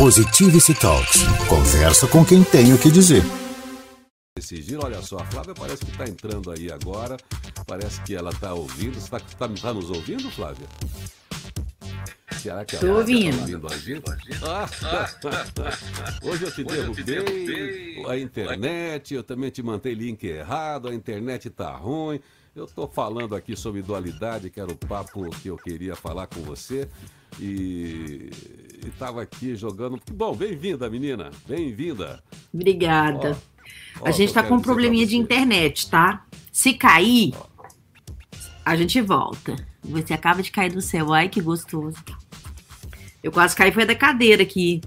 Positivity Talks. Conversa com quem tem o que dizer. Esse giro, olha só, a Flávia parece que está entrando aí agora. Parece que ela está ouvindo. Você está tá, tá nos ouvindo, Flávia? Será que Tô ouvindo. Tá ouvindo a gente? Ah, hoje eu te derrubei a internet, eu também te mantei link errado, a internet tá ruim. Eu estou falando aqui sobre dualidade, que era o papo que eu queria falar com você. E estava aqui jogando. Bom, bem-vinda, menina. Bem-vinda. Obrigada. Ó, a gente está com um probleminha de internet, tá? Se cair, a gente volta. Você acaba de cair do céu. Ai, que gostoso. Eu quase caí, foi da cadeira aqui.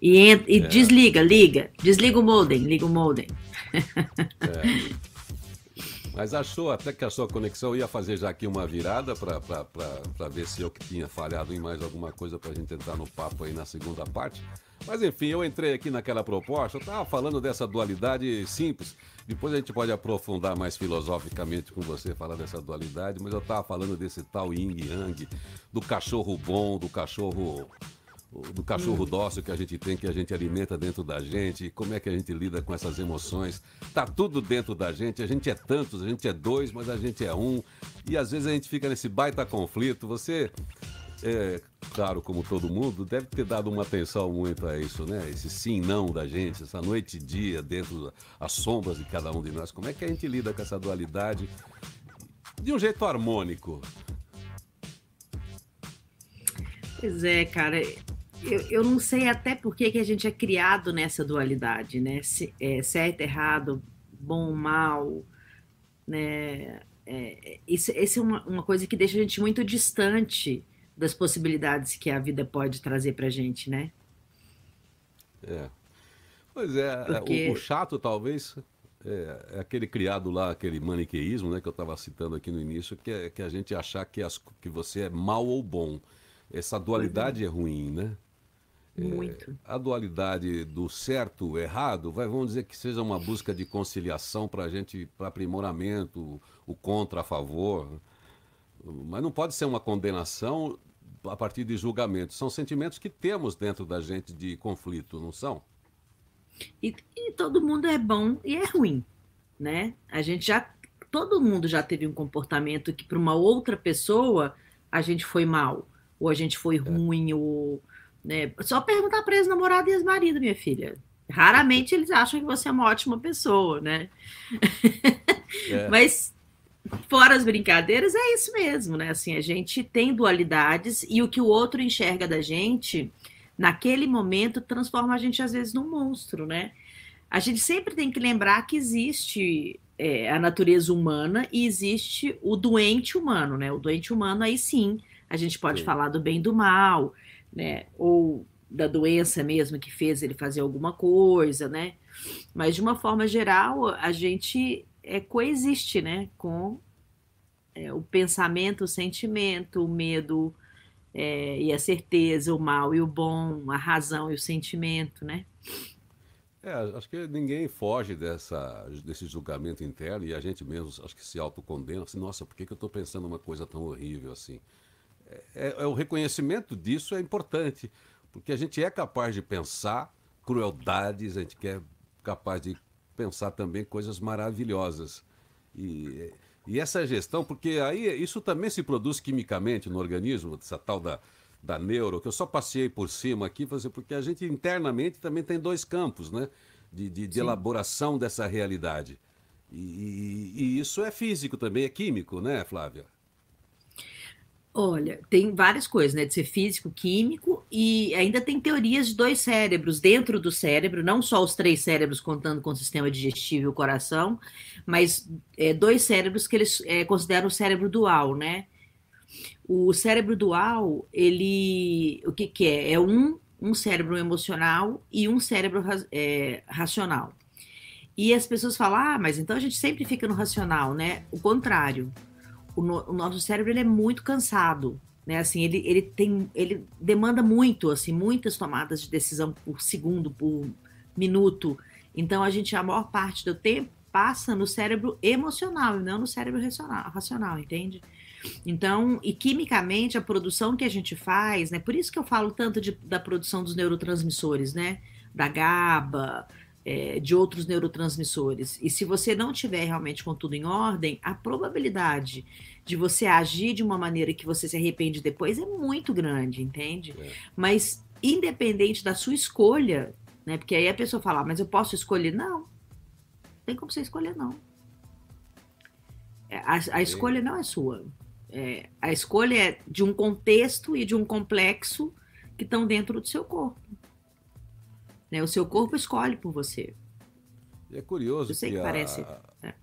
E, entra, e é. desliga, liga. Desliga o modem, liga o modem. É. Mas achou até que a sua conexão ia fazer já aqui uma virada para ver se eu que tinha falhado em mais alguma coisa para a gente entrar no papo aí na segunda parte. Mas enfim, eu entrei aqui naquela proposta, eu estava falando dessa dualidade simples. Depois a gente pode aprofundar mais filosoficamente com você, falar dessa dualidade, mas eu estava falando desse tal yin yang, do cachorro bom, do cachorro do cachorro dócil que a gente tem, que a gente alimenta dentro da gente, como é que a gente lida com essas emoções. Tá tudo dentro da gente, a gente é tantos, a gente é dois, mas a gente é um. E às vezes a gente fica nesse baita conflito. Você, é, claro, como todo mundo, deve ter dado uma atenção muito a isso, né? Esse sim não da gente, essa noite e dia dentro das sombras de cada um de nós. Como é que a gente lida com essa dualidade de um jeito harmônico? Pois é, cara eu, eu não sei até por que, que a gente é criado nessa dualidade, né? Se, é, certo, errado, bom, mal, né? É, isso, é uma, uma coisa que deixa a gente muito distante das possibilidades que a vida pode trazer para a gente, né? É. Pois é, Porque... o, o, chato talvez é, é, aquele criado lá, aquele maniqueísmo, né, que eu estava citando aqui no início, que é que a gente achar que, as, que você é mal ou bom. Essa dualidade uhum. é ruim, né? Muito. É, a dualidade do certo, errado, vai, vamos dizer que seja uma busca de conciliação para a gente, para aprimoramento, o contra, a favor. Mas não pode ser uma condenação a partir de julgamento. São sentimentos que temos dentro da gente de conflito, não são? E, e todo mundo é bom e é ruim, né? A gente já, todo mundo já teve um comportamento que para uma outra pessoa a gente foi mal, ou a gente foi é. ruim, ou né? Só perguntar para ex-namorado e ex-marido, minha filha. Raramente eles acham que você é uma ótima pessoa, né? É. Mas fora as brincadeiras, é isso mesmo, né? Assim, a gente tem dualidades e o que o outro enxerga da gente, naquele momento, transforma a gente às vezes num monstro, né? A gente sempre tem que lembrar que existe é, a natureza humana e existe o doente humano, né? O doente humano, aí sim, a gente pode sim. falar do bem e do mal, né? Ou da doença mesmo que fez ele fazer alguma coisa, né? Mas de uma forma geral, a gente é, coexiste, né? Com é, o pensamento, o sentimento, o medo é, e a certeza, o mal e o bom, a razão e o sentimento, né? É, acho que ninguém foge dessa, desse julgamento interno e a gente mesmo acho que se autocondena, assim, nossa, por que, que eu estou pensando uma coisa tão horrível assim? É, é, o reconhecimento disso é importante, porque a gente é capaz de pensar crueldades, a gente é capaz de pensar também coisas maravilhosas. E, e essa gestão, porque aí isso também se produz quimicamente no organismo, essa tal da, da neuro, que eu só passei por cima aqui, porque a gente internamente também tem dois campos, né? De, de, de elaboração dessa realidade. E, e, e, isso é físico também, é químico, né, Flávia? Olha, tem várias coisas, né? De ser físico, químico, e ainda tem teorias de dois cérebros dentro do cérebro, não só os três cérebros contando com o sistema digestivo e o coração, mas é, dois cérebros que eles é, consideram o cérebro dual, né? O cérebro dual, ele. O que, que é? É um, um cérebro emocional e um cérebro é, racional. E as pessoas falam, ah, mas então a gente sempre fica no racional, né? O contrário o, no, o nosso cérebro ele é muito cansado, né? Assim, ele, ele tem, ele demanda muito, assim, muitas tomadas de decisão por segundo, por minuto. Então a gente a maior parte do tempo passa no cérebro emocional e não no cérebro racional, racional entende? Então, e quimicamente, a produção que a gente faz, né? Por isso que eu falo tanto de, da produção dos neurotransmissores, né? Da GABA, é, de outros neurotransmissores. E se você não tiver realmente com tudo em ordem, a probabilidade de você agir de uma maneira que você se arrepende depois é muito grande, entende? É. Mas independente da sua escolha, né? Porque aí a pessoa fala, ah, mas eu posso escolher? Não. Não tem como você escolher, não. É, a, a escolha não é sua. É, a escolha é de um contexto e de um complexo que estão dentro do seu corpo. Né? O seu corpo escolhe por você. E é curioso Eu sei que, que parece. A, é.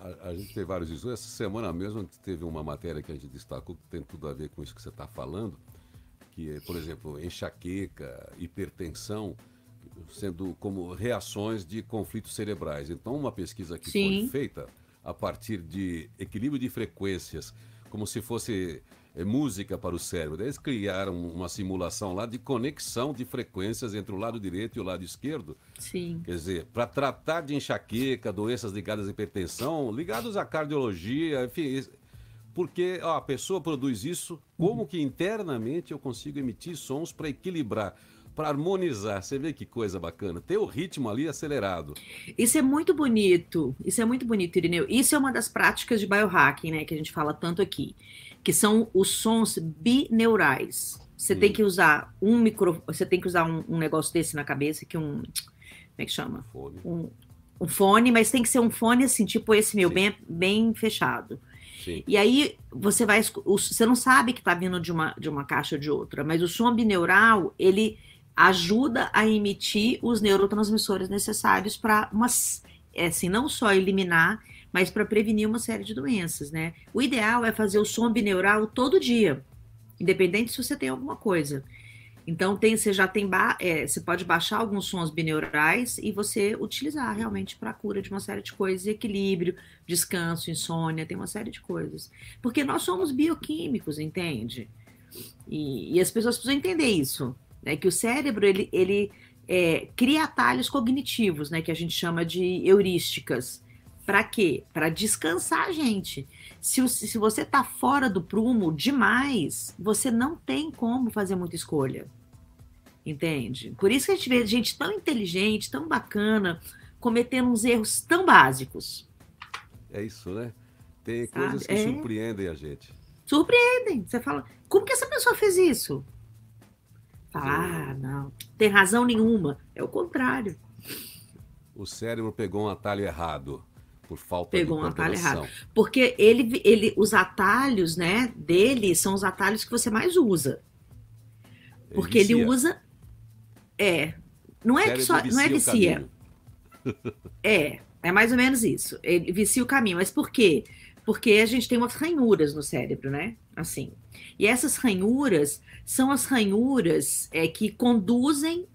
a, a, gente tem vários estudos. Essa semana mesmo teve uma matéria que a gente destacou que tem tudo a ver com isso que você está falando, que é, por exemplo, enxaqueca, hipertensão, sendo como reações de conflitos cerebrais. Então, uma pesquisa que Sim. foi feita a partir de equilíbrio de frequências, como se fosse música para o cérebro. Eles criaram uma simulação lá de conexão de frequências entre o lado direito e o lado esquerdo. Sim. Quer dizer, para tratar de enxaqueca, doenças ligadas à hipertensão, ligados à cardiologia, enfim. Porque ó, a pessoa produz isso, como que internamente eu consigo emitir sons para equilibrar? para harmonizar. Você vê que coisa bacana. Ter o ritmo ali acelerado. Isso é muito bonito. Isso é muito bonito, Irineu. Isso é uma das práticas de biohacking, né, que a gente fala tanto aqui que são os sons bineurais. Você tem que usar um micro, você tem que usar um, um, negócio desse na cabeça que um, como é que chama? Fone. Um, um fone, mas tem que ser um fone assim, tipo esse meu, bem, bem fechado. Sim. E aí você vai, você não sabe que está vindo de uma, de uma caixa ou de outra, mas o som bineural ele ajuda a emitir os neurotransmissores necessários para umas, é assim, não só eliminar mas para prevenir uma série de doenças, né? O ideal é fazer o som bineural todo dia, independente se você tem alguma coisa. Então tem, você já tem, é, você pode baixar alguns sons bineurais e você utilizar realmente para a cura de uma série de coisas, equilíbrio, descanso, insônia, tem uma série de coisas. Porque nós somos bioquímicos, entende? E, e as pessoas precisam entender isso, né? Que o cérebro ele, ele é, cria atalhos cognitivos, né? Que a gente chama de heurísticas. Para quê? Para descansar gente. Se, se você está fora do prumo demais, você não tem como fazer muita escolha. Entende? Por isso que a gente vê gente tão inteligente, tão bacana, cometendo uns erros tão básicos. É isso, né? Tem Sabe? coisas que é... surpreendem a gente. Surpreendem. Você fala, como que essa pessoa fez isso? Fala, ah, não, tem razão nenhuma. É o contrário. O cérebro pegou um atalho errado por falta Pegou de um atalho errado. Porque ele, ele, os atalhos, né, dele são os atalhos que você mais usa. Porque ele, ele usa. É. Não é que só. Não é vicia. é, é mais ou menos isso. Ele vicia o caminho. Mas por quê? Porque a gente tem umas ranhuras no cérebro, né? Assim. E essas ranhuras são as ranhuras é, que conduzem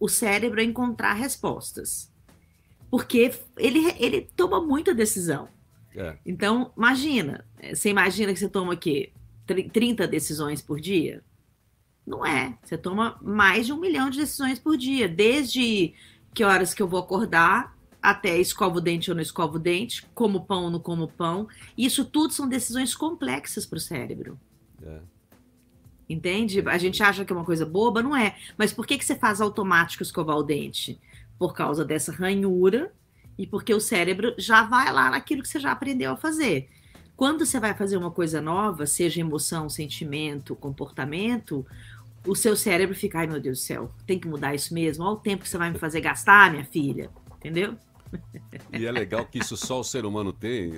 o cérebro a encontrar respostas porque ele, ele toma muita decisão. É. Então, imagina, você imagina que você toma o quê? 30 decisões por dia? Não é. Você toma mais de um milhão de decisões por dia, desde que horas que eu vou acordar até escovo o dente ou não escovo o dente, como pão ou não como pão. Isso tudo são decisões complexas para o cérebro. É. Entende? A gente acha que é uma coisa boba, não é. Mas por que, que você faz automático escovar o dente? Por causa dessa ranhura e porque o cérebro já vai lá naquilo que você já aprendeu a fazer. Quando você vai fazer uma coisa nova, seja emoção, sentimento, comportamento, o seu cérebro fica, ai meu Deus do céu, tem que mudar isso mesmo? Olha o tempo que você vai me fazer gastar, minha filha. Entendeu? E é legal que isso só o ser humano tem,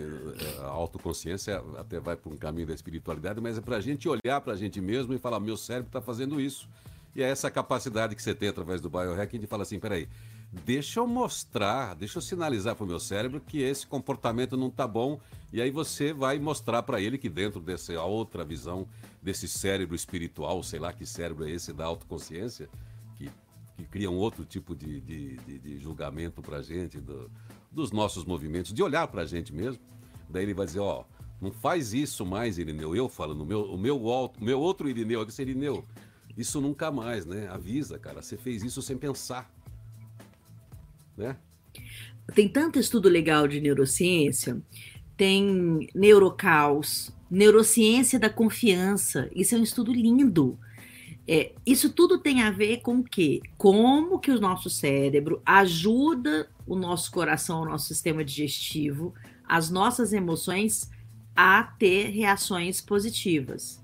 a autoconsciência até vai para um caminho da espiritualidade, mas é para a gente olhar para a gente mesmo e falar: meu cérebro está fazendo isso. E é essa capacidade que você tem através do biohacking de falar assim: peraí, deixa eu mostrar, deixa eu sinalizar para o meu cérebro que esse comportamento não está bom. E aí você vai mostrar para ele que dentro dessa outra visão, desse cérebro espiritual, sei lá que cérebro é esse da autoconsciência, que, que cria um outro tipo de, de, de, de julgamento para a gente, do, dos nossos movimentos, de olhar para a gente mesmo. Daí ele vai dizer, ó, não faz isso mais, Irineu. Eu falo, no meu, o meu, o meu outro Irineu, seria Irineu. Isso nunca mais, né? Avisa, cara. Você fez isso sem pensar né? Tem tanto estudo legal de neurociência, tem neurocaos, neurociência da confiança. Isso é um estudo lindo. É, isso tudo tem a ver com o quê? Como que o nosso cérebro ajuda o nosso coração, o nosso sistema digestivo, as nossas emoções a ter reações positivas,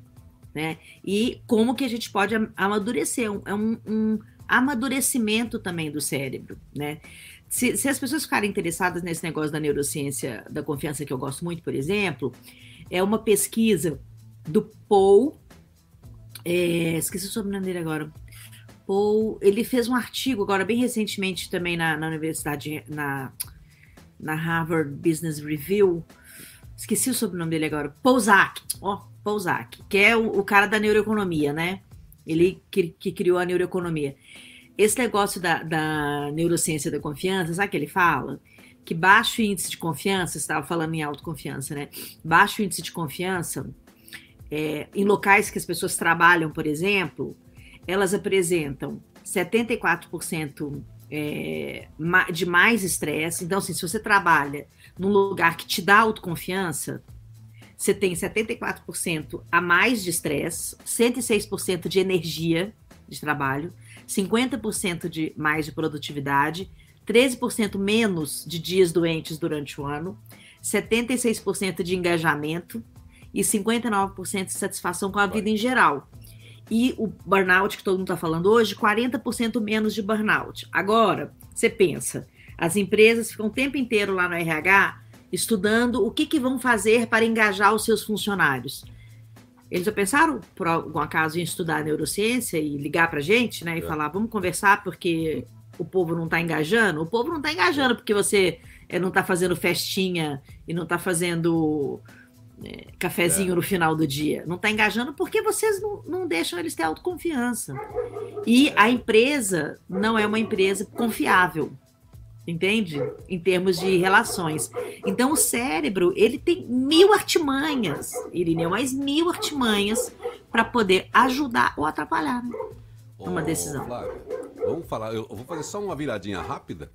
né? E como que a gente pode amadurecer, é um, um amadurecimento também do cérebro, né? Se, se, as pessoas ficarem interessadas nesse negócio da neurociência da confiança, que eu gosto muito, por exemplo, é uma pesquisa do Paul, é, esqueci o sobrenome dele agora. Paul, ele fez um artigo agora bem recentemente também na, na universidade, na, na Harvard Business Review. Esqueci o sobrenome dele agora. Pouzak, ó, oh, que é o, o, cara da neuroeconomia, né? Ele que, que criou a neuroeconomia. Esse negócio da, da neurociência da confiança, sabe o que ele fala? Que baixo índice de confiança, você estava falando em autoconfiança, né? Baixo índice de confiança, é, em locais que as pessoas trabalham, por exemplo, elas apresentam 74% é, de mais estresse. Então, assim, se você trabalha num lugar que te dá autoconfiança, você tem 74% a mais de estresse, 106% de energia de trabalho, 50% de mais de produtividade, 13% menos de dias doentes durante o ano, 76% de engajamento e 59% de satisfação com a vida em geral. E o burnout que todo mundo está falando hoje, 40% menos de burnout. Agora, você pensa, as empresas ficam o tempo inteiro lá no RH estudando o que, que vão fazer para engajar os seus funcionários. Eles já pensaram, por algum acaso, em estudar neurociência e ligar para a gente, né? E é. falar, vamos conversar porque o povo não está engajando? O povo não está engajando porque você é, não está fazendo festinha e não está fazendo é, cafezinho é. no final do dia. Não está engajando porque vocês não, não deixam eles ter autoconfiança. E a empresa não é uma empresa confiável entende? Em termos de relações. Então, o cérebro, ele tem mil artimanhas, Irineu, mais mil artimanhas para poder ajudar ou atrapalhar né? uma decisão. Flávio, vamos falar, eu vou fazer só uma viradinha rápida.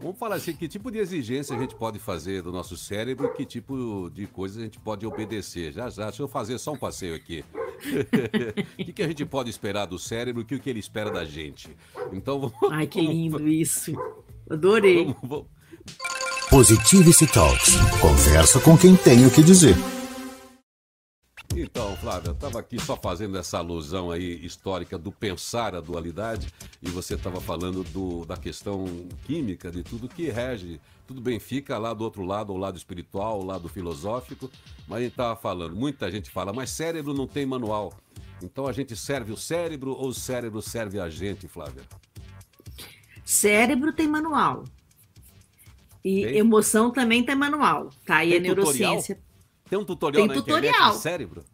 Vamos falar assim, que tipo de exigência a gente pode fazer do nosso cérebro, que tipo de coisa a gente pode obedecer. Já, já, deixa eu fazer só um passeio aqui. o que, que, a gente pode esperar do cérebro, o que, que ele espera da gente. Então vamos. Ai, que lindo isso. Adorei. Vamos, vamos. Positivity Talks. Conversa com quem tem o que dizer. Então, Flávia, eu estava aqui só fazendo essa alusão aí histórica do pensar a dualidade e você estava falando do, da questão química, de tudo que rege. Tudo bem, fica lá do outro lado, o lado espiritual, o lado filosófico, mas a gente estava falando, muita gente fala, mas cérebro não tem manual. Então a gente serve o cérebro ou o cérebro serve a gente, Flávia? Cérebro tem manual. E tem? emoção também tem manual. Tá aí tem a neurociência. Tutorial? Tem um tutorial tem na tutorial. internet do cérebro?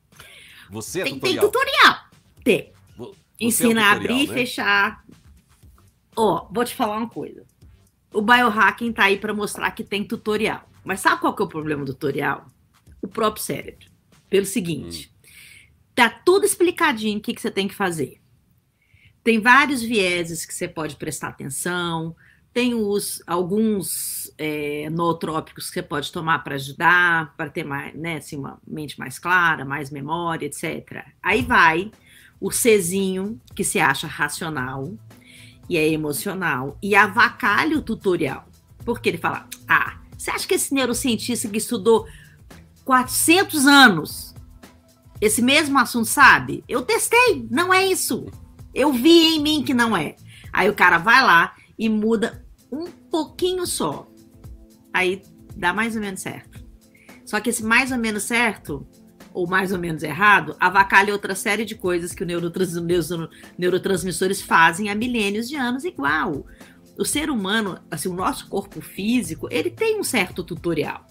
Você é tem, tutorial? Tem tutorial. Tem. Você Ensina é um tutorial, a abrir e né? fechar. Ó, vou te falar uma coisa. O biohacking tá aí para mostrar que tem tutorial. Mas sabe qual que é o problema do tutorial? O próprio cérebro. Pelo seguinte, hum. tá tudo explicadinho o que, que você tem que fazer. Tem vários vieses que você pode prestar atenção, tem os, alguns é, nootrópicos que você pode tomar para ajudar, para ter mais, né, assim, uma mente mais clara, mais memória, etc. Aí vai o Czinho, que se acha racional e é emocional, e avacalha o tutorial. Porque ele fala: ah, você acha que esse neurocientista que estudou 400 anos esse mesmo assunto sabe? Eu testei, não é isso. Eu vi em mim que não é. Aí o cara vai lá e muda um pouquinho só. Aí dá mais ou menos certo. Só que esse mais ou menos certo, ou mais ou menos errado, avacalha outra série de coisas que os neurotransmissores fazem há milênios de anos igual. O ser humano, assim, o nosso corpo físico, ele tem um certo tutorial.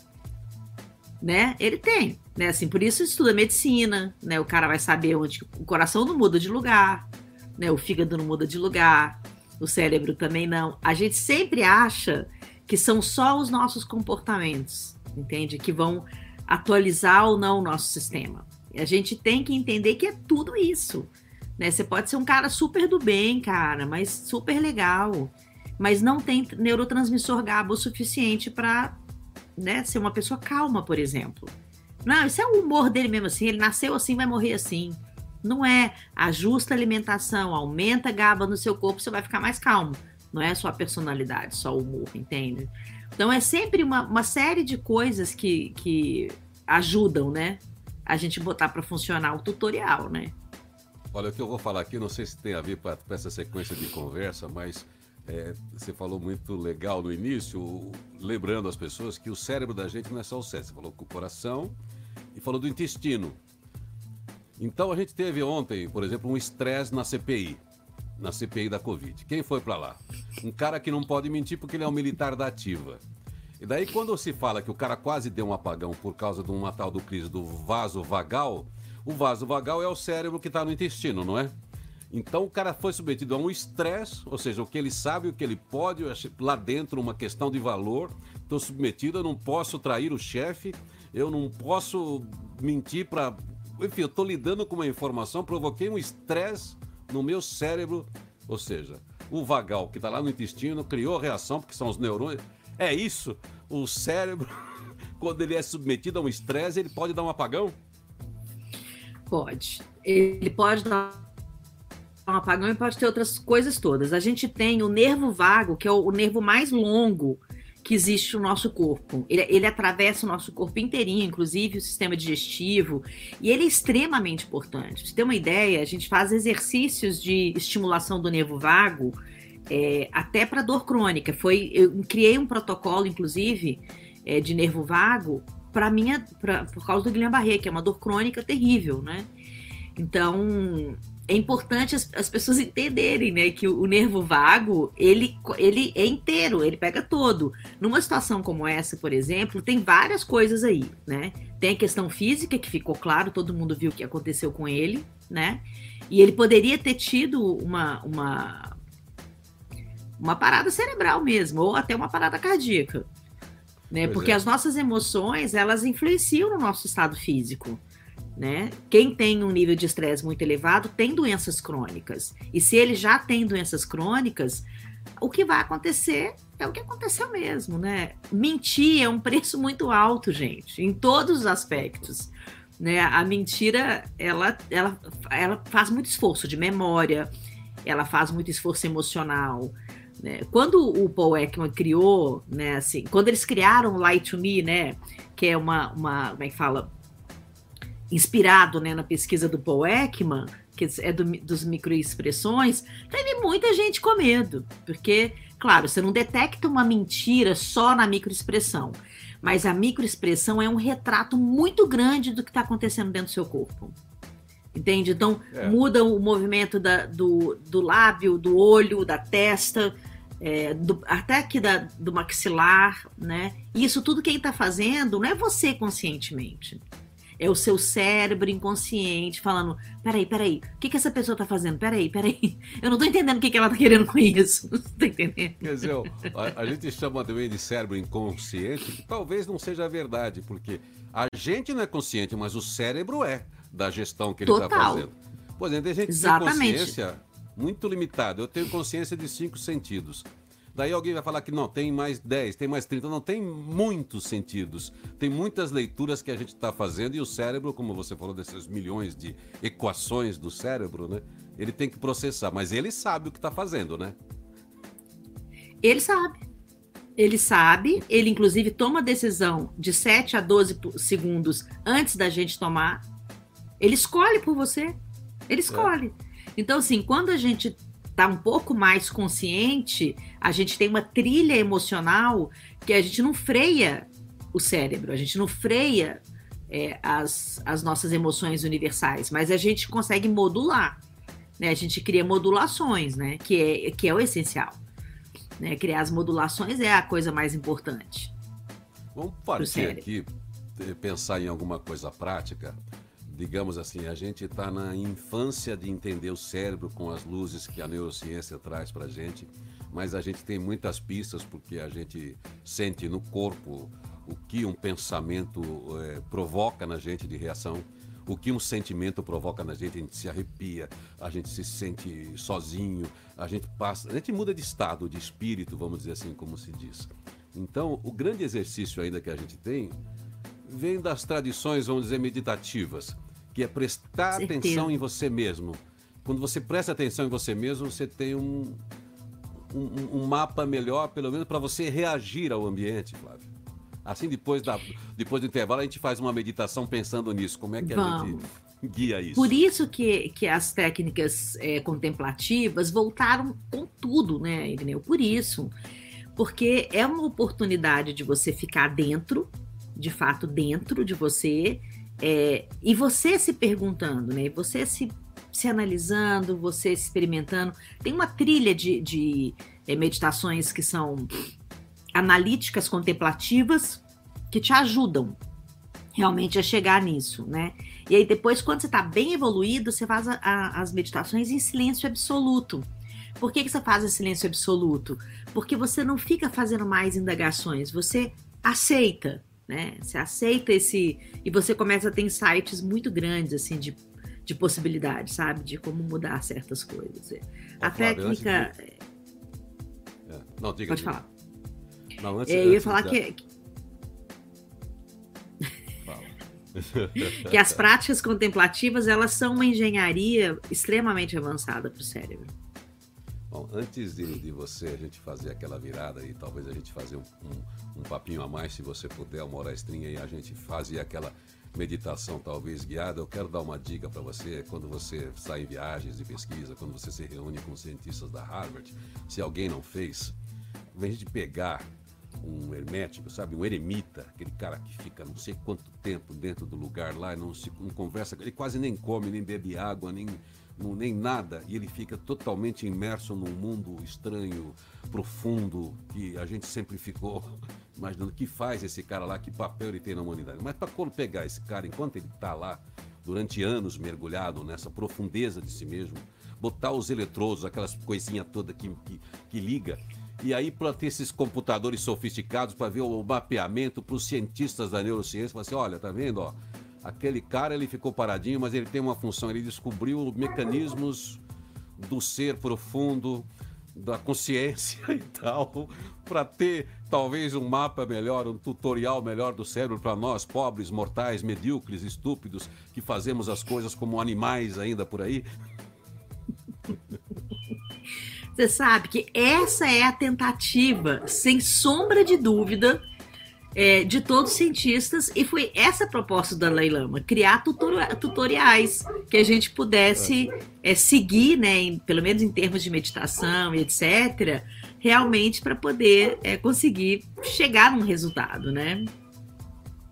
Né? Ele tem, né? Assim, por isso estuda medicina, né? O cara vai saber onde o coração não muda de lugar, né? O fígado não muda de lugar, o cérebro também não. A gente sempre acha que são só os nossos comportamentos, entende? Que vão atualizar ou não o nosso sistema. E a gente tem que entender que é tudo isso. Né? Você pode ser um cara super do bem, cara, mas super legal, mas não tem neurotransmissor GABA o suficiente para né, ser uma pessoa calma, por exemplo. Não, isso é o humor dele mesmo assim. Ele nasceu assim, vai morrer assim. Não é. Ajusta a alimentação, aumenta a GABA no seu corpo, você vai ficar mais calmo. Não é só a personalidade, só o humor, entende? Então é sempre uma, uma série de coisas que, que ajudam, né? A gente botar para funcionar o tutorial, né? Olha, o que eu vou falar aqui, não sei se tem a ver com essa sequência de conversa, mas é, você falou muito legal no início, lembrando as pessoas que o cérebro da gente não é só o cérebro. Você falou com o coração e falou do intestino. Então a gente teve ontem, por exemplo, um estresse na CPI, na CPI da Covid. Quem foi para lá? Um cara que não pode mentir porque ele é um militar da ativa. E daí quando se fala que o cara quase deu um apagão por causa de uma tal do crise do vaso vagal, o vaso vagal é o cérebro que está no intestino, não é? Então o cara foi submetido a um estresse, ou seja, o que ele sabe, o que ele pode, lá dentro uma questão de valor. Estou submetido, eu não posso trair o chefe, eu não posso mentir para. Enfim, eu estou lidando com uma informação, provoquei um estresse no meu cérebro, ou seja, o vagal que está lá no intestino criou a reação, porque são os neurônios. É isso, o cérebro, quando ele é submetido a um estresse, ele pode dar um apagão? Pode. Ele pode dar um apagão e pode ter outras coisas todas. A gente tem o nervo vago, que é o, o nervo mais longo que existe no nosso corpo. Ele, ele, atravessa o nosso corpo inteirinho, inclusive o sistema digestivo, e ele é extremamente importante. Você ter uma ideia, a gente faz exercícios de estimulação do nervo vago é, até para dor crônica. Foi, eu criei um protocolo, inclusive, é, de nervo vago para minha, pra, por causa do Guillain-Barré, que é uma dor crônica terrível, né? Então, é importante as, as, pessoas entenderem, né, que o, o, nervo vago, ele, ele é inteiro, ele pega todo. Numa situação como essa, por exemplo, tem várias coisas aí, né? Tem a questão física, que ficou claro, todo mundo viu o que aconteceu com ele, né? E ele poderia ter tido uma, uma, uma parada cerebral mesmo, ou até uma parada cardíaca, né? Pois Porque é. as nossas emoções, elas influenciam no nosso estado físico. Né? Quem tem um nível de estresse muito elevado tem doenças crônicas. E se ele já tem doenças crônicas, o que vai acontecer é o que aconteceu mesmo, né? Mentir é um preço muito alto, gente, em todos os aspectos. Né? A mentira, ela, ela, ela faz muito esforço de memória, ela faz muito esforço emocional, né? Quando o Paul Ekman criou, né, assim, quando eles criaram Light to Me, né, que é uma, uma como é que fala, inspirado, né, na pesquisa do Paul Ekman, que é do, dos microexpressões, teve muita gente com medo, porque, claro, você não detecta uma mentira só na microexpressão, mas a microexpressão é um retrato muito grande do que está acontecendo dentro do seu corpo. Entende? Então, é. muda o movimento da, do, do lábio, do olho, da testa, é, do, até aqui da, do maxilar, né? E isso tudo quem está fazendo não é você conscientemente. É o seu cérebro inconsciente falando: peraí, peraí, o que, que essa pessoa está fazendo? Peraí, peraí, eu não estou entendendo o que, que ela está querendo com isso. Não estou entendendo. Quer dizer, a, a, gente chama também de cérebro inconsciente, que talvez não seja verdade, porque a gente não é consciente, mas o cérebro é da gestão que ele está fazendo. Por exemplo, a gente Exatamente. tem consciência muito limitado. Eu tenho consciência de cinco sentidos. Daí alguém vai falar que não, tem mais 10, tem mais 30. Não, tem muitos sentidos. Tem muitas leituras que a gente está fazendo e o cérebro, como você falou desses milhões de equações do cérebro, né? Ele tem que processar, mas ele sabe o que está fazendo, né? Ele sabe. Ele sabe, ele inclusive toma decisão de 7 a 12 segundos antes da gente tomar. Ele escolhe por você. Ele é. escolhe. É. Então, assim, quando a gente está um pouco mais consciente, a gente tem uma trilha emocional que a gente não freia o cérebro, a gente não freia é, as, as nossas emoções universais, mas a gente consegue modular. Né? A gente cria modulações, né? que, é, que é o essencial. Né? Criar as modulações é a coisa mais importante. Vamos partir aqui, pensar em alguma coisa prática digamos assim, a gente está na infância de entender o cérebro com as luzes que a neurociência traz para a gente, mas a gente tem muitas pistas porque a gente sente no corpo o que um pensamento é, provoca na gente de reação, o que um sentimento provoca na gente, a gente se arrepia, a gente se sente sozinho, a gente passa, a gente muda de estado, de espírito, vamos dizer assim, como se diz. Então, o grande exercício ainda que a gente tem vem das tradições, vamos dizer, meditativas, que é prestar Certeza. atenção em você mesmo. Quando você presta atenção em você mesmo, você tem um, um, um mapa melhor, pelo menos, para você reagir ao ambiente, Flávio. Assim, depois, da, depois do intervalo, a gente faz uma meditação pensando nisso. Como é que Vamos. a gente guia isso? Por isso que, que as técnicas é, contemplativas voltaram com tudo, né, Igneu? Por isso. Porque é uma oportunidade de você ficar dentro, de fato, dentro de você, é, e você se perguntando, né? Você se, se analisando, você se experimentando. Tem uma trilha de, de é, meditações que são analíticas contemplativas que te ajudam realmente a chegar nisso, né? E aí depois, quando você está bem evoluído, você faz a, a, as meditações em silêncio absoluto. Por que, que você faz em silêncio absoluto? Porque você não fica fazendo mais indagações, você aceita, né? Você aceita esse e você começa a ter insights muito grandes assim de, de possibilidades, sabe? De como mudar certas coisas. A técnica. De... É. Não, diga, Pode diga. falar. Não, antes, é, eu ia falar da... que. que as práticas contemplativas elas são uma engenharia extremamente avançada para o cérebro. Bom, antes de, de, você a gente fazer aquela virada e talvez a gente fazer um, um, um, papinho a mais, se você puder, uma hora estrinha e a gente fazer aquela meditação talvez guiada, eu quero dar uma dica para você. Quando você sai em viagens de pesquisa, quando você se reúne com cientistas da Harvard, se alguém não fez, vem de pegar um hermético, sabe? Um eremita, aquele cara que fica não sei quanto tempo dentro do lugar lá, não se não conversa, ele quase nem come, nem bebe água, nem, nem nada, e ele fica totalmente imerso num mundo estranho, profundo, que a gente sempre ficou imaginando o que faz esse cara lá, que papel ele tem na humanidade. Mas para quando pegar esse cara, enquanto ele está lá, durante anos mergulhado nessa profundeza de si mesmo, botar os eletrodos, aquelas coisinhas todas que, que, que liga, e aí, para ter esses computadores sofisticados, para ver o mapeamento para os cientistas da neurociência, falar assim: olha, tá vendo? Ó, aquele cara ele ficou paradinho, mas ele tem uma função, ele descobriu mecanismos do ser profundo, da consciência e tal, para ter talvez um mapa melhor, um tutorial melhor do cérebro para nós, pobres, mortais, medíocres, estúpidos, que fazemos as coisas como animais ainda por aí. Você sabe que essa é a tentativa, sem sombra de dúvida, é, de todos os cientistas, e foi essa a proposta da Dalai Lama, criar tutoriais que a gente pudesse é, seguir, né, em, pelo menos em termos de meditação e etc., realmente para poder é, conseguir chegar num resultado, né?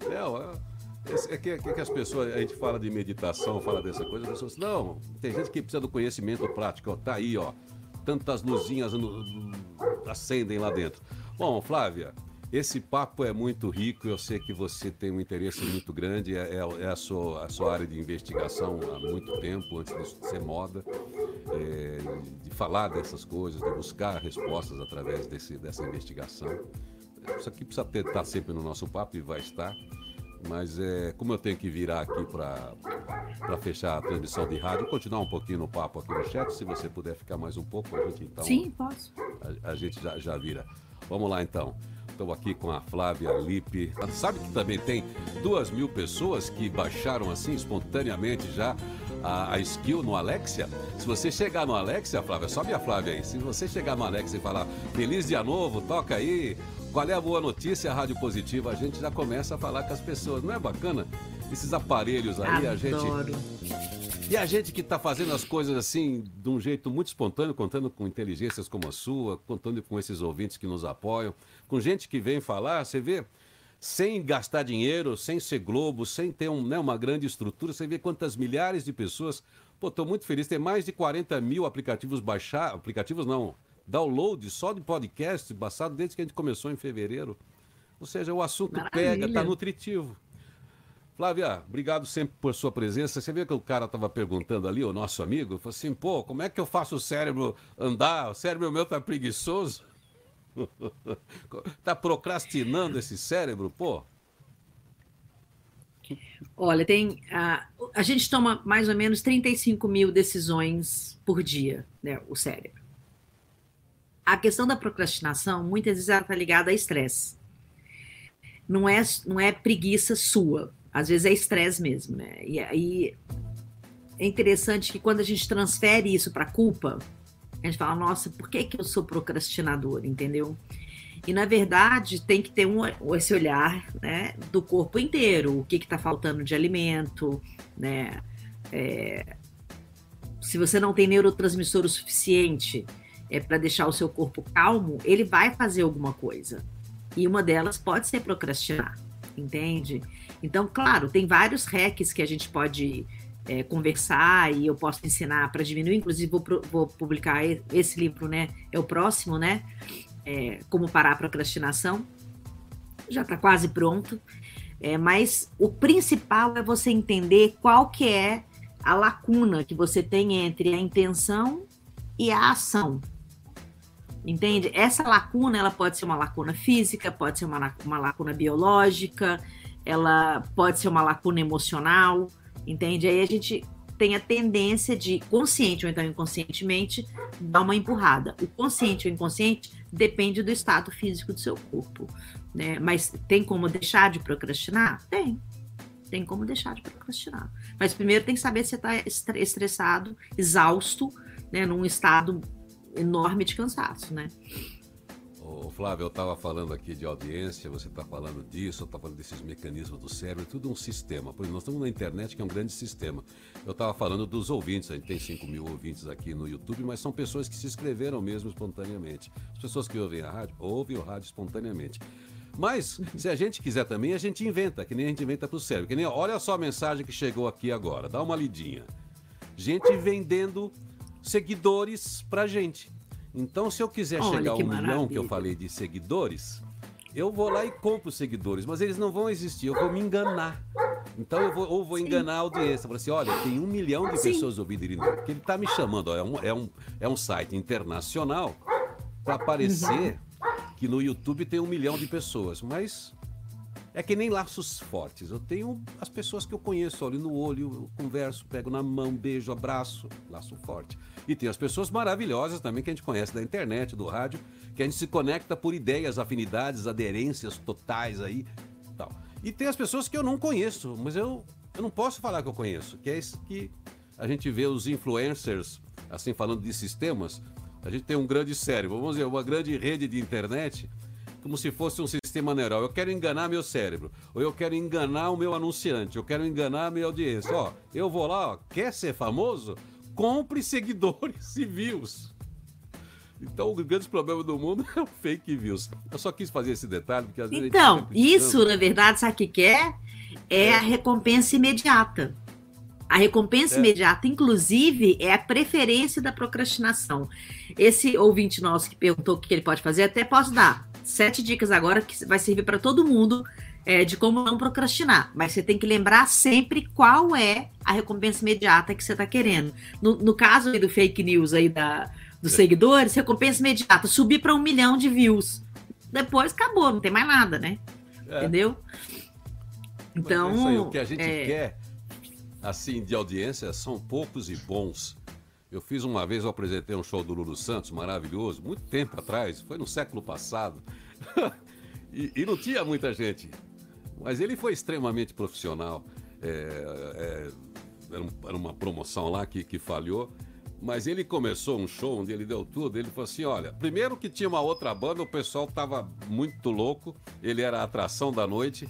É, é que, é que, as pessoas, a gente fala de meditação, fala dessa coisa, as pessoas, não, tem gente que precisa do conhecimento prático, ó, tá aí, ó, tantas luzinhas no, acendem lá dentro. Bom, Flávia, esse papo é muito rico, eu sei que você tem um interesse muito grande, é, é, é a, sua, a sua área de investigação há muito tempo, antes de ser moda, é, de falar dessas coisas, de buscar respostas através desse, dessa investigação. Isso aqui precisa estar tá sempre no nosso papo e vai estar. Mas é, como eu tenho que virar aqui para fechar a transmissão de rádio, continuar um pouquinho no papo aqui no chat, se você puder ficar mais um pouco, a gente então. Sim, posso. A, a gente já, já vira. Vamos lá então. Estou aqui com a Flávia Lipe. Sabe que também tem duas mil pessoas que baixaram assim espontaneamente já a, a, skill no Alexia. Se você chegar no Alexia, Flávia, sobe a Flávia aí. Se você chegar no Alexia e falar feliz dia novo, toca aí, qual é a boa notícia, Rádio Positiva? A gente já começa a falar com as pessoas. Não é bacana? Esses aparelhos aí, Adoro. a gente. E a gente que está fazendo as coisas assim, de um jeito muito espontâneo, contando com inteligências como a sua, contando com esses ouvintes que nos apoiam, com gente que vem falar, você vê, sem gastar dinheiro, sem ser Globo, sem ter um, né, uma grande estrutura, você vê quantas milhares de pessoas. Pô, estou muito feliz, tem mais de 40 mil aplicativos baixar, aplicativos não, download só de podcast, passado desde que a gente começou em fevereiro. Ou seja, o assunto Maravilha. pega, está nutritivo. Flávia, obrigado sempre por sua presença. Você viu que o cara estava perguntando ali, o nosso amigo, falou assim, pô, como é que eu faço o cérebro andar? O cérebro meu tá preguiçoso. tá procrastinando esse cérebro, pô? Olha, tem a, a gente toma mais ou menos 35 mil decisões por dia, né, o cérebro a questão da procrastinação, muitas vezes ela está ligada a estresse. não é, não é preguiça sua, às vezes é estresse mesmo, né? E aí é interessante que quando a gente transfere isso para culpa, a gente fala, nossa, por que, que eu sou procrastinador, entendeu? E na verdade tem que ter um, esse olhar né, do corpo inteiro, o que está faltando de alimento, né? É, se você não tem neurotransmissor o suficiente é, para deixar o seu corpo calmo, ele vai fazer alguma coisa. E uma delas pode ser procrastinar, entende? Então, claro, tem vários hacks que a gente pode é, conversar e eu posso ensinar para diminuir. Inclusive, vou, vou, publicar esse livro, né? É o próximo, né? É, Como parar a procrastinação. Já está quase pronto. É, mas o principal é você entender qual que é a lacuna que você tem entre a intenção e a ação. Entende? Essa lacuna, ela pode ser uma lacuna física, pode ser uma, uma lacuna biológica, ela pode ser uma lacuna emocional, entende? Aí a gente tem a tendência de, consciente ou então inconscientemente, dar uma empurrada. O consciente ou inconsciente depende do estado físico do seu corpo, né? Mas tem como deixar de procrastinar? Tem. Tem como deixar de procrastinar. Mas primeiro tem que saber se está estressado, exausto, né? Num estado enorme de cansaço, né? Ô, Flávio, eu estava falando aqui de audiência, você está falando disso, estava falando desses mecanismos do cérebro, é tudo um sistema. Exemplo, nós estamos na internet, que é um grande sistema. Eu estava falando dos ouvintes, a gente tem 5 mil ouvintes aqui no YouTube, mas são pessoas que se inscreveram mesmo espontaneamente. As pessoas que ouvem a rádio, ouvem o rádio espontaneamente. Mas, se a gente quiser também, a gente inventa, que nem a gente inventa para o cérebro. Que nem, olha só a mensagem que chegou aqui agora, dá uma lidinha. Gente vendendo seguidores para gente. Então, se eu quiser Olha, chegar ao maravilha. milhão que eu falei de seguidores, eu vou lá e compro seguidores, mas eles não vão existir, eu vou me enganar. Então eu vou, ou vou Sim. enganar a audiência. Falar assim, olha, tem um milhão de Sim. pessoas ouvindo ele, porque ele está me chamando, ó, é, um, é, um, é um site internacional para aparecer uhum. que no YouTube tem um milhão de pessoas, mas é que nem laços fortes. Eu tenho as pessoas que eu conheço ali no olho, converso, pego na mão, beijo, abraço, laço forte. E tem as pessoas maravilhosas também que a gente conhece da internet, do rádio, que a gente se conecta por ideias, afinidades, aderências totais aí, tal. E tem as pessoas que eu não conheço, mas eu, eu não posso falar que eu conheço, que é isso que a gente vê os influencers, assim falando de sistemas, a gente tem um grande cérebro, vamos dizer, uma grande rede de internet como se fosse um sistema neural. Eu quero enganar meu cérebro, ou eu quero enganar o meu anunciante, eu quero enganar a minha audiência. Ó, eu vou lá, ó, quer ser famoso? Compre seguidores e views. Então, o grande problema do mundo é o fake views. Eu só quis fazer esse detalhe, porque às vezes. Então, isso, na verdade, sabe o que quer? É, é a recompensa imediata. A recompensa é. imediata, inclusive, é a preferência da procrastinação. Esse ouvinte nosso que perguntou o que ele pode fazer, até posso dar sete dicas agora que vai servir para todo mundo é, de como não procrastinar. Mas você tem que lembrar sempre qual é a recompensa imediata que você está querendo. No, no caso aí do fake news aí da, dos é. seguidores, recompensa imediata, subir para um milhão de views. Depois acabou, não tem mais nada, né? É. Entendeu? Então. É aí, o que a gente é quer, assim, de audiência, são poucos e bons. Eu fiz uma vez, eu apresentei um show do Lulu Santos, maravilhoso, muito tempo atrás, foi no século passado. e, e, não tinha muita gente. Mas ele foi extremamente profissional. É, é, era, um, era, uma promoção lá que, que falhou. Mas ele começou um show onde ele deu tudo. Ele falou assim: olha, primeiro que tinha uma outra banda, o pessoal estava muito louco, ele era a atração da noite.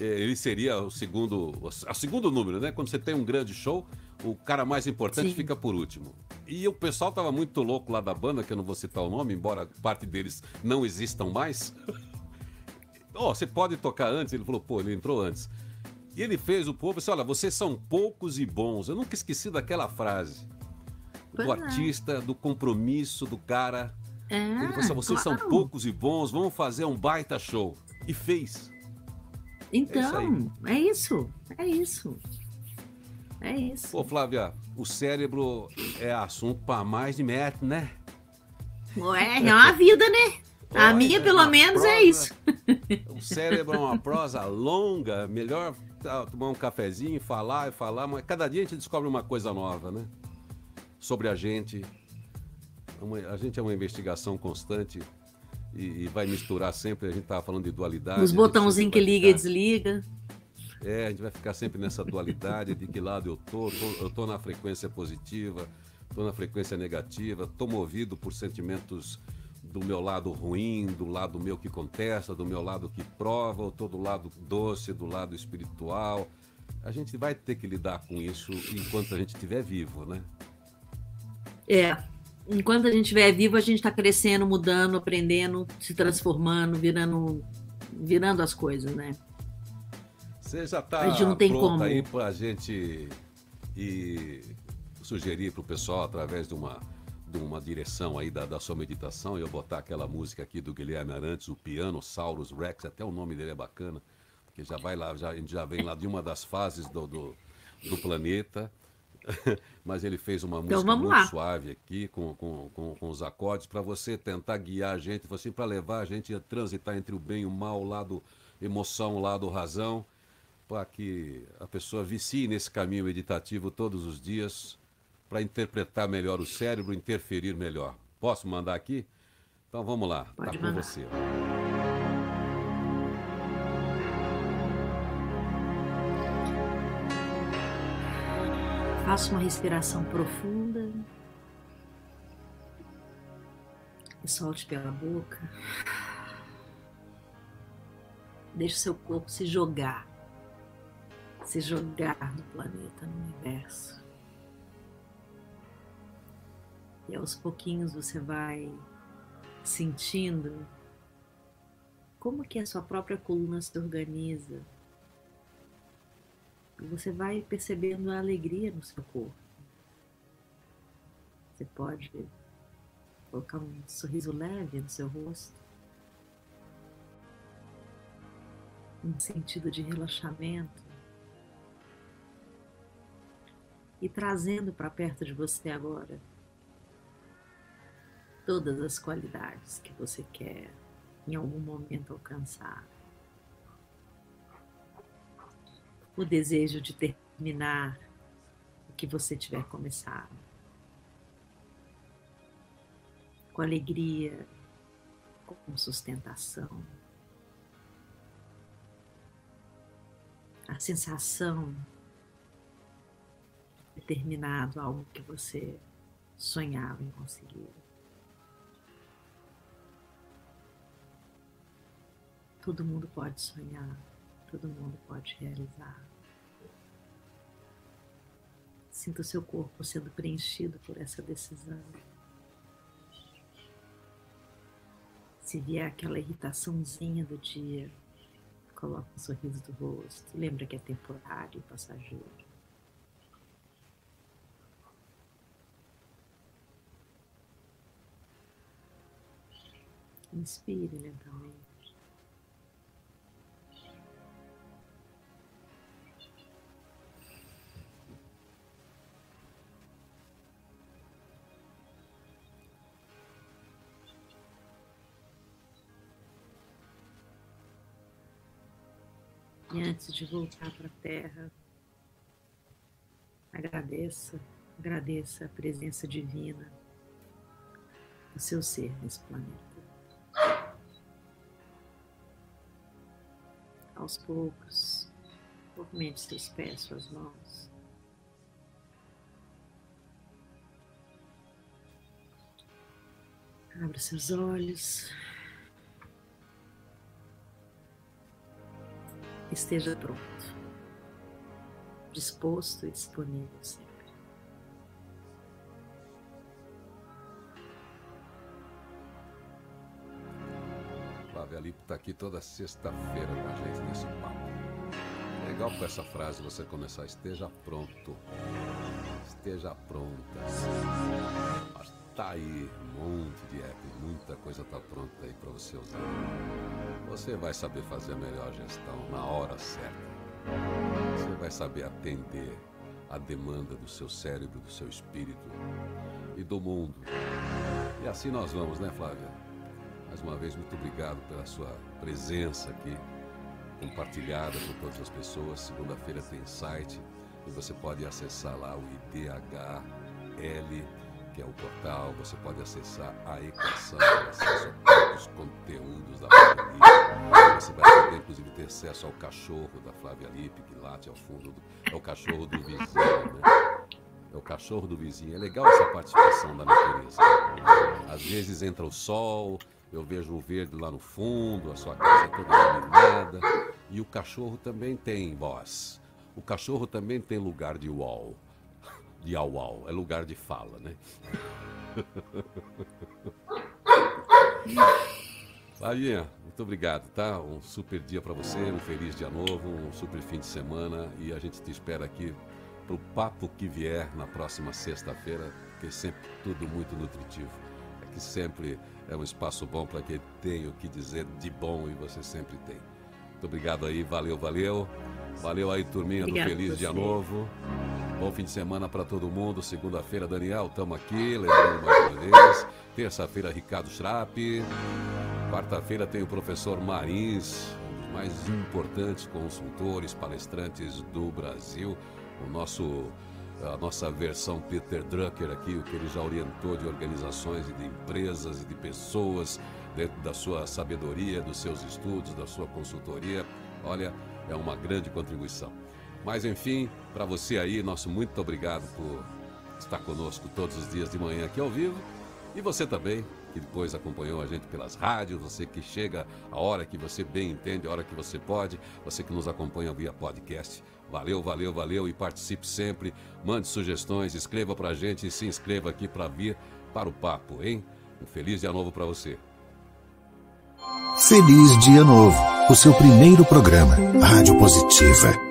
É, ele seria o segundo, o segundo número, né? Quando você tem um grande show, o cara mais importante Sim. fica por último. E o pessoal tava muito louco lá da banda, que eu não vou citar o nome, embora parte deles não existam mais. Ó, oh, você pode tocar antes? Ele falou, pô, ele entrou antes. E ele fez o povo assim: olha, vocês são poucos e bons. Eu nunca esqueci daquela frase. Pois do é. artista, do compromisso do cara. É, ele falou assim: vocês claro. são poucos e bons, vamos fazer um baita show. E fez. Então, é isso. É isso. É isso. É isso. Pô, Flávia, o cérebro é assunto para mais de metro, né? Ué, é uma vida, né? A minha, pelo é menos, é prosa, é isso. O cérebro é uma prosa longa, melhor tomar um cafezinho, falar e falar, mas cada dia a gente descobre uma coisa nova, né? Sobre a gente. Uma, a gente é uma investigação constante e, vai misturar sempre. A gente estava falando de dualidade. Os botãozinhos que liga e desliga. É, a gente vai ficar sempre nessa dualidade de que lado eu tô, tô eu tô na frequência positiva, tô na frequência negativa, tô movido por sentimentos do meu lado ruim, do lado meu que contesta, do meu lado que prova, ou tô do lado doce, do lado espiritual. A gente vai ter que lidar com isso enquanto a gente estiver vivo, né? É. Enquanto a gente estiver vivo, a gente está crescendo, mudando, aprendendo, se transformando, virando, virando as coisas, né? Você já está pronta como. aí para a gente e sugerir para o pessoal, através de uma, de uma direção aí da, da sua meditação, eu botar aquela música aqui do Guilherme Arantes, o Piano Saurus Rex, até o nome dele é bacana, porque já vai lá, já, a gente já vem lá de uma das fases do, do, do planeta. Mas ele fez uma então, música muito lá. suave aqui, com, com, com, com os acordes, para você tentar guiar a gente, assim, para levar a gente a transitar entre o bem e o mal, o lado emoção, o lado razão para que a pessoa vicie nesse caminho meditativo todos os dias para interpretar melhor o cérebro, interferir melhor. Posso mandar aqui? Então vamos lá, está com você. Faça uma respiração profunda e solte pela boca. Deixe o seu corpo se jogar se jogar no planeta, no universo. E aos pouquinhos você vai sentindo como que a sua própria coluna se organiza. E você vai percebendo a alegria no seu corpo. Você pode colocar um sorriso leve no seu rosto. Um sentido de relaxamento. E trazendo para perto de você agora todas as qualidades que você quer em algum momento alcançar. O desejo de terminar o que você tiver começado. Com alegria, com sustentação. A sensação determinado, algo que você sonhava em conseguir. Todo mundo pode sonhar, todo mundo pode realizar. Sinta o seu corpo sendo preenchido por essa decisão. Se vier aquela irritaçãozinha do dia, coloque um sorriso do rosto. Lembra que é temporário e passageiro. Inspire lentamente. E antes de voltar para a Terra, agradeça, agradeça a presença divina do seu ser nesse planeta. Aos poucos. Movimente seus pés, suas mãos. Abra seus olhos. Esteja pronto, disposto e disponível sempre. Está aqui toda sexta-feira com a gente nesse papo. Legal com essa frase você começar, esteja pronto. Esteja pronta. Mas tá aí um monte de app, muita coisa tá pronta aí para você usar. Você vai saber fazer a melhor gestão na hora certa. Você vai saber atender a demanda do seu cérebro, do seu espírito e do mundo. E assim nós vamos, né, Flávia? Mais uma vez, muito obrigado pela sua presença aqui, compartilhada com todas as pessoas. Segunda-feira tem site e você pode acessar lá o IDHL, que é o portal. Você pode acessar a equação, acesso a todos os conteúdos da Flávia Lippe. Você vai poder, inclusive, ter acesso ao cachorro da Flávia Lippe, que late ao fundo. Do... É o cachorro do vizinho, né? é o cachorro do vizinho. É legal essa participação da natureza. Às vezes entra o sol, eu vejo o verde lá no fundo, a sua casa toda iluminada. E o cachorro também tem voz. O cachorro também tem lugar de uau. De au au. É lugar de fala, né? Flavinha, muito obrigado, tá? Um super dia para você, um feliz dia novo, um super fim de semana e a gente te espera aqui pro papo que vier na próxima sexta-feira, que é sempre tudo muito nutritivo. É que sempre é um espaço bom para quem tem o que dizer de bom e você sempre tem. Muito obrigado aí, valeu, valeu. Valeu aí, turminha Obrigado do Feliz Dia Novo. Bom fim de semana para todo mundo. Segunda-feira, Daniel, estamos aqui, lembrando mais uma vez. Terça-feira, Ricardo Schrapp. Quarta-feira tem o professor Marins, um dos mais importantes consultores, palestrantes do Brasil. O nosso, a nossa versão Peter Drucker aqui, o que ele já orientou de organizações e de empresas e de pessoas dentro da sua sabedoria, dos seus estudos, da sua consultoria. Olha, é uma grande contribuição. Mas enfim, para você aí, nosso muito obrigado por estar conosco todos os dias de manhã aqui ao vivo. E você também, que depois acompanhou a gente pelas rádios, você que chega a hora que você bem entende, a hora que você pode, você que nos acompanha via podcast. Valeu, valeu, valeu e participe sempre. Mande sugestões, escreva para a gente e se inscreva aqui para vir para o papo, hein? Um feliz dia novo para você. Feliz Dia Novo, o seu primeiro programa, Rádio Positiva